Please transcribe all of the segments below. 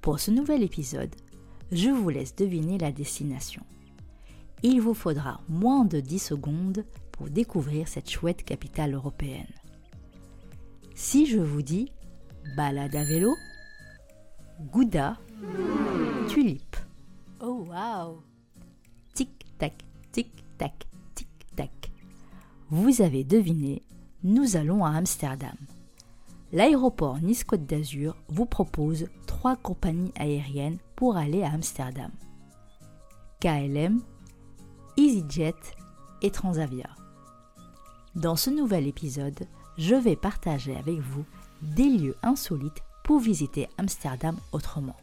Pour ce nouvel épisode, je vous laisse deviner la destination. Il vous faudra moins de 10 secondes pour découvrir cette chouette capitale européenne. Si je vous dis balade à vélo, Gouda, tulipe. Oh wow Tic-tac, tic-tac, tic-tac. Vous avez deviné, nous allons à Amsterdam. L'aéroport Nice-Côte d'Azur vous propose trois compagnies aériennes pour aller à Amsterdam. KLM, EasyJet et Transavia. Dans ce nouvel épisode, je vais partager avec vous des lieux insolites pour visiter Amsterdam autrement.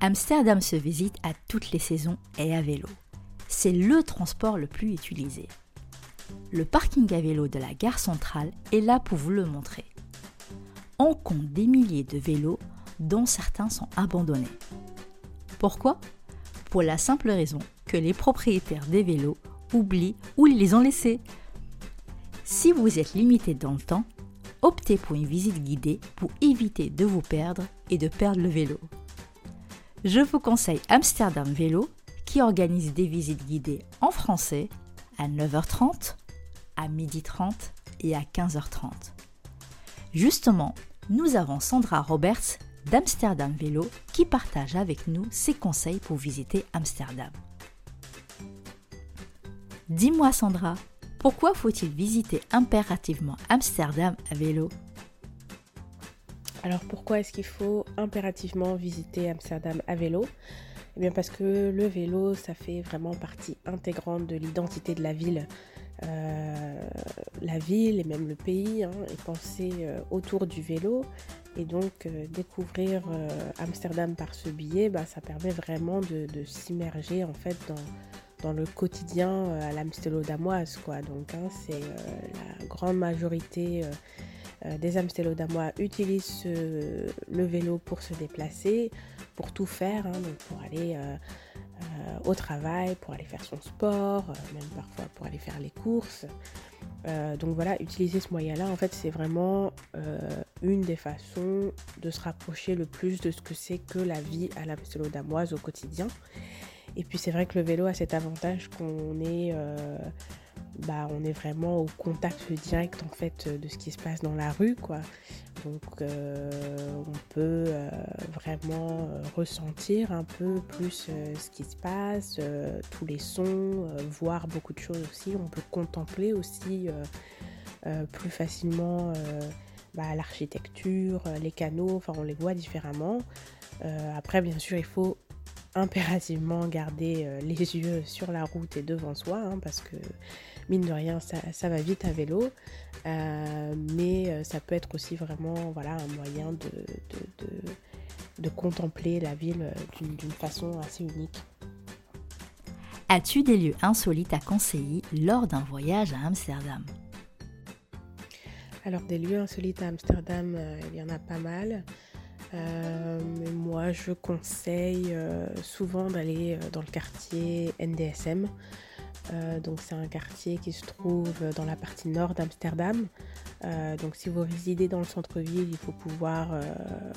Amsterdam se visite à toutes les saisons et à vélo. C'est le transport le plus utilisé. Le parking à vélo de la gare centrale est là pour vous le montrer. On compte des milliers de vélos dont certains sont abandonnés. Pourquoi? Pour la simple raison que les propriétaires des vélos oublient où ils les ont laissés. Si vous êtes limité dans le temps, optez pour une visite guidée pour éviter de vous perdre et de perdre le vélo. Je vous conseille Amsterdam Vélo qui organise des visites guidées en français à 9h30, à 12h30 et à 15h30. Justement, nous avons Sandra Roberts d'Amsterdam Vélo qui partage avec nous ses conseils pour visiter Amsterdam. Dis-moi Sandra, pourquoi faut-il visiter impérativement Amsterdam à vélo? Alors pourquoi est-ce qu'il faut impérativement visiter Amsterdam à vélo? Eh bien parce que le vélo, ça fait vraiment partie intégrante de l'identité de la ville. Euh, la ville et même le pays hein, est pensé euh, autour du vélo. Et donc euh, découvrir Amsterdam par ce billet, bah, ça permet vraiment de, s'immerger en fait dans, le quotidien à l'Amstelodamoise. Quoi. Donc hein, c'est la grande majorité des Amstelodamois utilisent le vélo pour se déplacer pour tout faire, hein, pour aller euh, euh, au travail, pour aller faire son sport, euh, même parfois pour aller faire les courses. donc voilà, utiliser ce moyen-là, en fait, c'est vraiment une des façons de se rapprocher le plus de ce que c'est que la vie à la damoise au quotidien. Et puis c'est vrai que le vélo a cet avantage qu'on est bah, on est vraiment au contact direct en fait de ce qui se passe dans la rue quoi. Donc euh, on peut euh, vraiment euh, ressentir un peu plus ce qui se passe, tous les sons, voir beaucoup de choses aussi. On peut contempler aussi plus facilement bah, l'architecture, les canaux, enfin on les voit différemment. après bien sûr il faut impérativement garder les yeux sur la route et devant soi hein, parce que mine de rien, ça, va vite à vélo, euh, mais euh, ça peut être aussi vraiment voilà, un moyen de, de, contempler la ville euh, d'une façon assez unique. As-tu des lieux insolites à conseiller lors d'un voyage à Amsterdam? Alors des lieux insolites à Amsterdam, il y en a pas mal. Mais moi, je conseille souvent d'aller dans le quartier NDSM. Euh, donc c'est un quartier qui se trouve dans la partie nord d'Amsterdam. Euh, donc si vous résidez dans le centre-ville, il faut pouvoir, euh,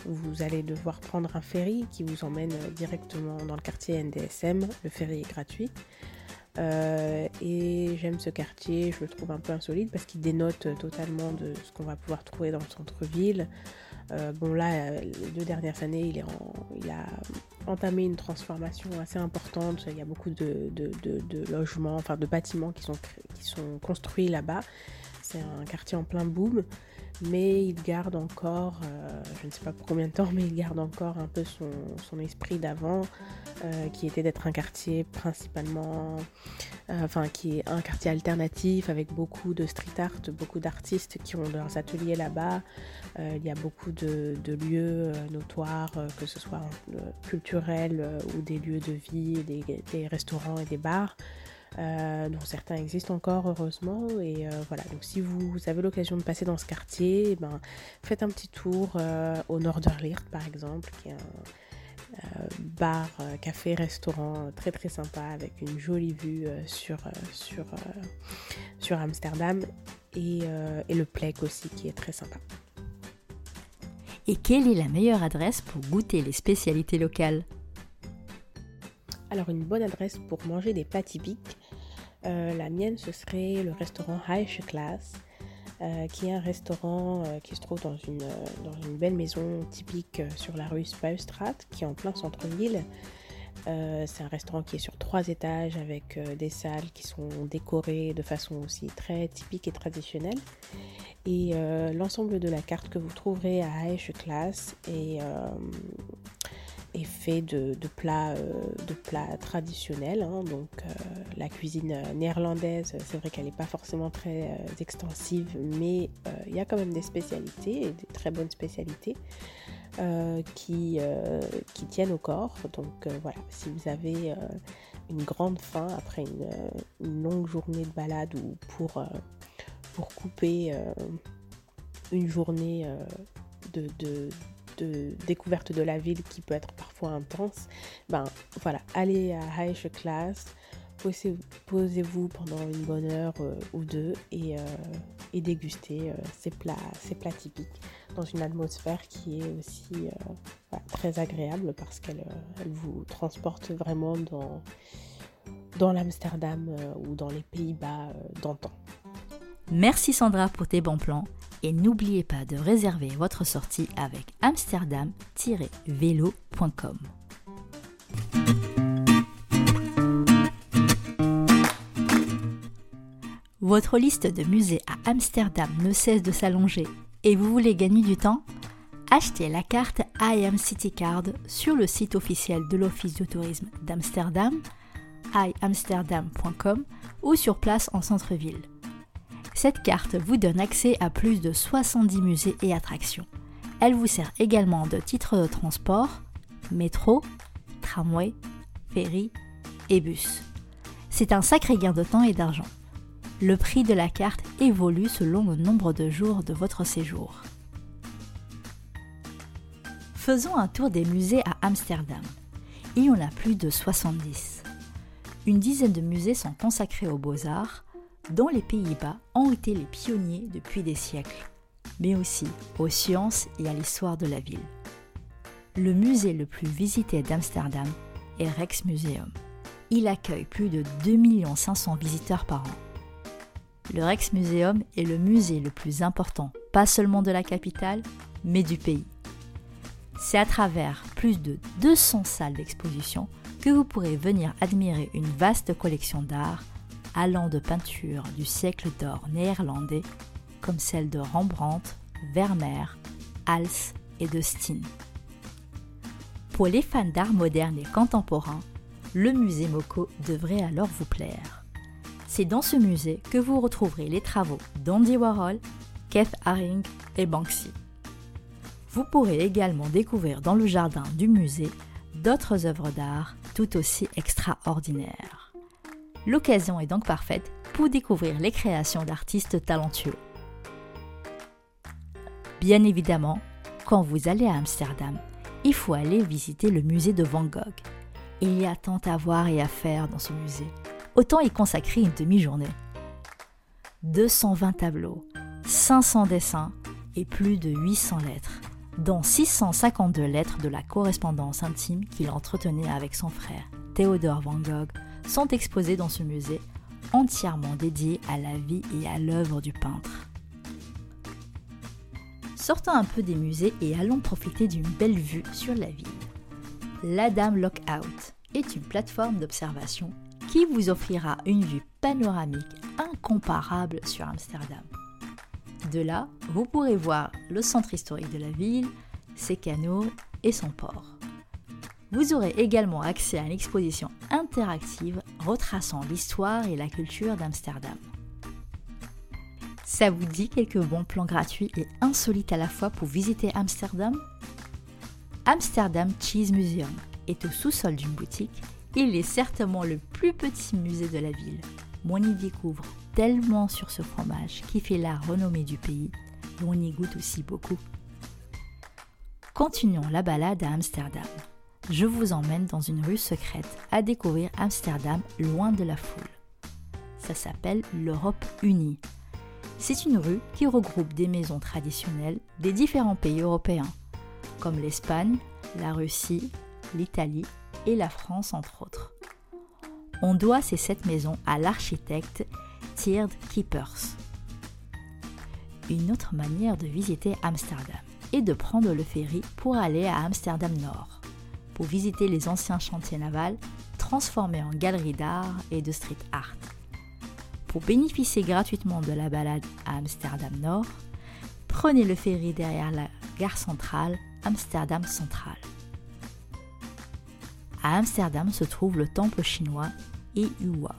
vous allez devoir prendre un ferry qui vous emmène directement dans le quartier NDSM. Le ferry est gratuit. Et j'aime ce quartier, je le trouve un peu insolite parce qu'il dénote totalement de ce qu'on va pouvoir trouver dans le centre-ville. Euh, bon là, les deux dernières années, il, a entamé une transformation assez importante. Il y a beaucoup de, logements, enfin de bâtiments qui sont construits là-bas. C'est un quartier en plein boom. Mais il garde encore, euh, je ne sais pas pour combien de temps, mais il garde encore un peu son, esprit d'avant, euh, qui était d'être un quartier principalement, euh, enfin qui est un quartier alternatif avec beaucoup de street art, beaucoup d'artistes qui ont leurs ateliers là-bas. il y a beaucoup de, lieux notoires, que ce soit culturels ou des lieux de vie, des restaurants et des bars. Euh, dont certains existent encore heureusement. Et euh, voilà, donc si vous avez l'occasion de passer dans ce quartier, eh ben, faites un petit tour euh, au Norderlicht par exemple, qui est un bar, café, restaurant très très sympa avec une jolie vue sur, sur, sur Amsterdam et, et le Plek aussi qui est très sympa. Et quelle est la meilleure adresse pour goûter les spécialités locales? Alors une bonne adresse pour manger des plats typiques, la mienne ce serait le restaurant Heische Class, euh, qui est un restaurant euh, qui se trouve dans une, belle maison typique sur la rue Spuistrat, qui est en plein centre-ville. c'est un restaurant qui est sur trois étages avec des salles qui sont décorées de façon aussi très typique et traditionnelle. Et l'ensemble de la carte que vous trouverez à Heische Class est fait de, plats, euh, de plats traditionnels. Hein. donc euh, la cuisine euh, néerlandaise, c'est vrai qu'elle n'est pas forcément très extensive, mais il y a quand même des spécialités, des très bonnes spécialités. qui, qui tiennent au corps. Donc voilà, si vous avez une grande faim après une, longue journée de balade ou pour, pour couper une journée de découverte de la ville qui peut être parfois intense, ben voilà, allez à Heische Class, posez-vous pendant une bonne heure euh, ou deux et, euh, dégustez euh, ces, plats, ces plats typiques dans une atmosphère qui est aussi très agréable parce qu'elle elle vous transporte vraiment dans l'Amsterdam ou dans les Pays-Bas d'antan. Merci Sandra pour tes bons plans et n'oubliez pas de réserver votre sortie avec amsterdam-vélo.com. Votre liste de musées à Amsterdam ne cesse de s'allonger et vous voulez gagner du temps? Achetez la carte I Am City Card sur le site officiel de l'Office du tourisme d'Amsterdam, iamsterdam.com ou sur place en centre-ville. Cette carte vous donne accès à plus de 70 musées et attractions. Elle vous sert également de titre de transport, métro, tramway, ferry et bus. C'est un sacré gain de temps et d'argent. Le prix de la carte évolue selon le nombre de jours de votre séjour. Faisons un tour des musées à Amsterdam. Il y en a plus de 70. Une dizaine de musées sont consacrés aux beaux-arts, dont les Pays-Bas ont été les pionniers depuis des siècles, mais aussi aux sciences et à l'histoire de la ville. Le musée le plus visité d'Amsterdam est Rijksmuseum. Il accueille plus de 2 500 visiteurs par an. Le Rijksmuseum est le musée le plus important, pas seulement de la capitale, mais du pays. C'est à travers plus de 200 salles d'exposition que vous pourrez venir admirer une vaste collection d'art allant de peintures du siècle d'or néerlandais comme celles de Rembrandt, Vermeer, Hals et de Steen. Pour les fans d'art moderne et contemporain, le musée Moko devrait alors vous plaire. C'est dans ce musée que vous retrouverez les travaux d'Andy Warhol, Keith Haring et Banksy. Vous pourrez également découvrir dans le jardin du musée d'autres œuvres d'art tout aussi extraordinaires. L'occasion est donc parfaite pour découvrir les créations d'artistes talentueux. Bien évidemment, quand vous allez à Amsterdam, il faut aller visiter le musée de Van Gogh. Il y a tant à voir et à faire dans ce musée. Autant y consacrer une demi-journée. 220 tableaux, 500 dessins et plus de 800 lettres, dont 652 lettres de la correspondance intime qu'il entretenait avec son frère, Théodore Van Gogh, sont exposés dans ce musée entièrement dédié à la vie et à l'œuvre du peintre. Sortons un peu des musées et allons profiter d'une belle vue sur la ville. L'Adam Lookout est une plateforme d'observation qui vous offrira une vue panoramique incomparable sur Amsterdam. De là, vous pourrez voir le centre historique de la ville, ses canaux et son port. Vous aurez également accès à une exposition interactive retraçant l'histoire et la culture d'Amsterdam. Ça vous dit quelques bons plans gratuits et insolites à la fois pour visiter Amsterdam? Amsterdam Cheese Museum est au sous-sol d'une boutique. Il est certainement le plus petit musée de la ville. On y découvre tellement sur ce fromage qui fait la renommée du pays on y goûte aussi beaucoup. Continuons la balade à Amsterdam. Je vous emmène dans une rue secrète à découvrir Amsterdam loin de la foule. Ça s'appelle l'Europe unie. C'est une rue qui regroupe des maisons traditionnelles des différents pays européens comme l'Espagne, la Russie, l'Italie et la France entre autres. On doit ces sept maisons à l'architecte Tyrd Keepers. Une autre manière de visiter Amsterdam est de prendre le ferry pour aller à Amsterdam Nord, pour visiter les anciens chantiers navals transformés en galeries d'art et de street art. Pour bénéficier gratuitement de la balade à Amsterdam Nord, prenez le ferry derrière la gare centrale Amsterdam Central. À Amsterdam se trouve le temple chinois Eua.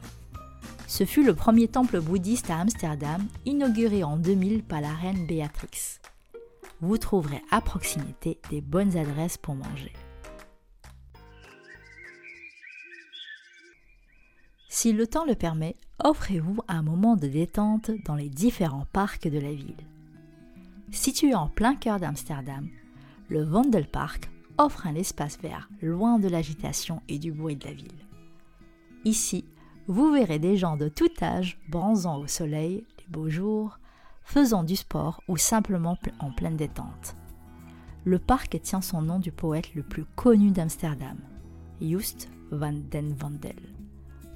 Ce fut le premier temple bouddhiste à Amsterdam, inauguré en 2000 par la reine Béatrix. Vous trouverez à proximité des bonnes adresses pour manger. Si le temps le permet, offrez-vous un moment de détente dans les différents parcs de la ville. Situé en plein cœur d'Amsterdam, le Vondelpark offre un espace vert loin de l'agitation et du bruit de la ville. Ici, vous verrez des gens de tout âge bronzant au soleil les beaux jours, faisant du sport ou simplement en pleine détente. Le parc tient son nom du poète le plus connu d'Amsterdam, Just van den Vandel.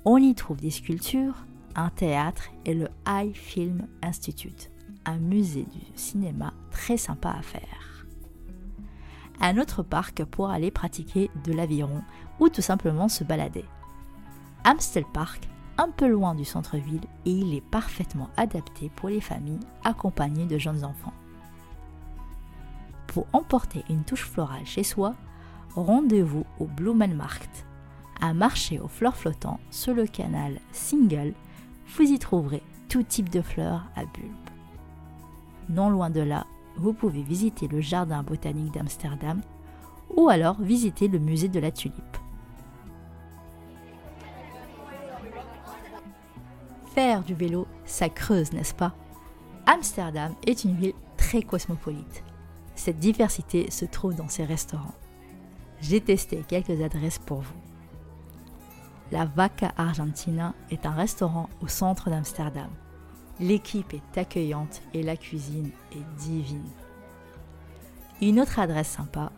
On y trouve des sculptures, un théâtre et le High Film Institute, un musée du cinéma très sympa à faire. Un autre parc pour aller pratiquer de l'aviron ou tout simplement se balader. Amstel Park, un peu loin du centre-ville et il est parfaitement adapté pour les familles accompagnées de jeunes enfants. Pour emporter une touche florale chez soi, rendez-vous au Blumenmarkt, un marché aux fleurs flottantes sur le canal Single. Vous y trouverez tout type de fleurs à bulbes. Non loin de là, vous pouvez visiter le jardin botanique d'Amsterdam ou alors visiter le musée de la tulipe. Faire du vélo, ça creuse, n'est-ce pas? Amsterdam est une ville très cosmopolite. Cette diversité se trouve dans ses restaurants. J'ai testé quelques adresses pour vous. La Vaca Argentina est un restaurant au centre d'Amsterdam. L'équipe est accueillante et la cuisine est divine. Une autre adresse sympa,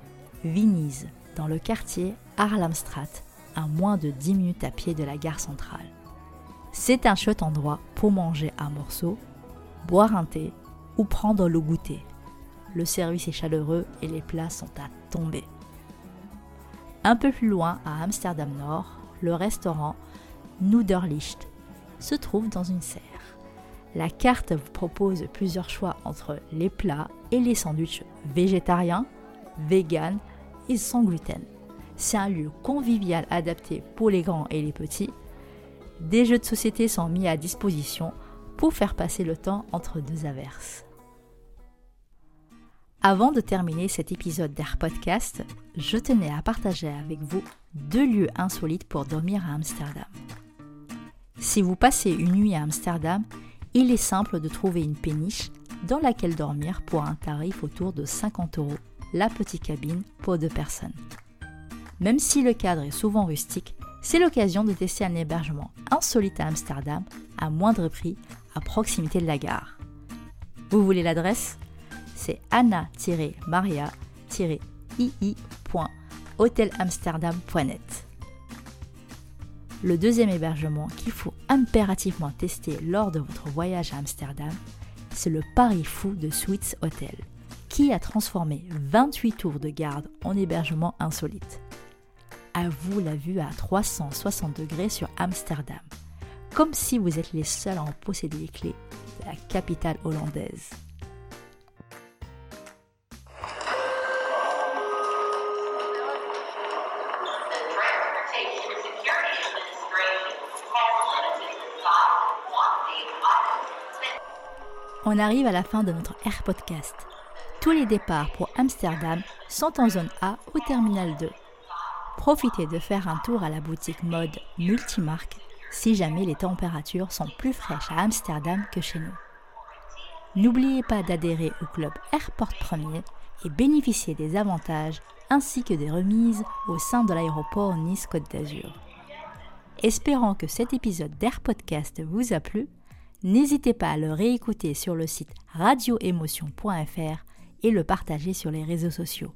Vinise, dans le quartier Harlamstraat, à moins de 10 minutes à pied de la gare centrale. C'est un chouette endroit pour manger un morceau, boire un thé ou prendre le goûter. Le service est chaleureux et les plats sont à tomber. Un peu plus loin, à Amsterdam Nord, le restaurant Noederlicht se trouve dans une serre. La carte vous propose plusieurs choix entre les plats et les sandwichs végétariens, vegan et sans gluten. C'est un lieu convivial adapté pour les grands et les petits. Des jeux de société sont mis à disposition pour faire passer le temps entre deux averses. Avant de terminer cet épisode d'Air Podcast, je tenais à partager avec vous deux lieux insolites pour dormir à Amsterdam. Si vous passez une nuit à Amsterdam, il est simple de trouver une péniche dans laquelle dormir pour un tarif autour de 50 euros, la petite cabine pour deux personnes. Même si le cadre est souvent rustique, c'est l'occasion de tester un hébergement insolite à Amsterdam à moindre prix à proximité de la gare. Vous voulez l'adresse? C'est anna-maria-ii.hotelamsterdam.net. Le deuxième hébergement qu'il faut impérativement tester lors de votre voyage à Amsterdam, c'est le Paris Fou de Suites Hotel, qui a transformé 28 tours de garde en hébergement insolite. À vous la vue à 360 degrés sur Amsterdam, comme si vous êtes les seuls à en posséder les clés de la capitale hollandaise. On arrive à la fin de notre Air Podcast. Tous les départs pour Amsterdam sont en zone A au terminal 2. Profitez de faire un tour à la boutique mode multimarque si jamais les températures sont plus fraîches à Amsterdam que chez nous. N'oubliez pas d'adhérer au club Airport Premier et bénéficier des avantages ainsi que des remises au sein de l'aéroport Nice-Côte d'Azur. Espérant que cet épisode d'Air Podcast vous a plu, n'hésitez pas à le réécouter sur le site radioémotion.fr et le partager sur les réseaux sociaux.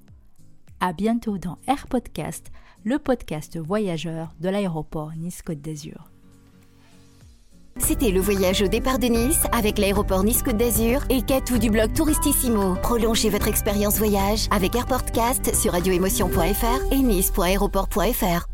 À bientôt dans Air Podcast, le podcast voyageur de l'aéroport Nice-Côte d'Azur. C'était le voyage au départ de Nice avec l'aéroport Nice-Côte d'Azur et Catou du blog Touristissimo. Prolongez votre expérience voyage avec Airportcast sur radioémotion.fr et nice.aéroport.fr.